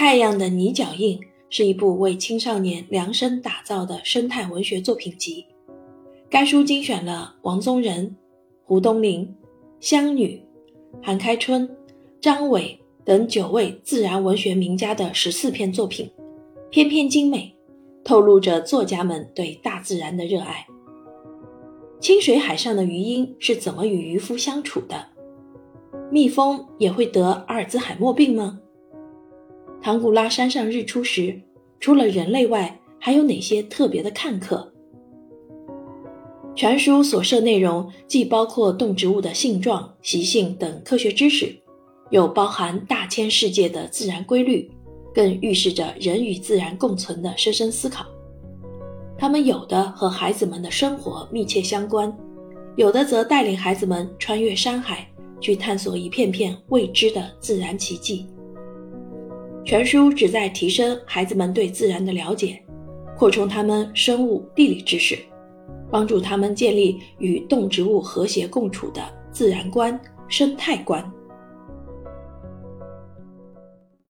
太阳的泥脚印》是一部为青少年量身打造的生态文学作品集。该书精选了王宗仁、胡东林、湘女、韩开春、张伟等九位自然文学名家的十四篇作品，篇篇精美，透露着作家们对大自然的热爱。清水海上的鱼鹰是怎么与渔夫相处的？蜜蜂也会得阿尔兹海默病吗？唐古拉山上日出时，除了人类外，还有哪些特别的看客？全书所涉内容既包括动植物的性状、习性等科学知识，又包含大千世界的自然规律，更预示着人与自然共存的深深思考。他们有的和孩子们的生活密切相关，有的则带领孩子们穿越山海，去探索一片片未知的自然奇迹。全书旨在提升孩子们对自然的了解，扩充他们生物地理知识。帮助他们建立与动植物和谐共处的自然观、生态观。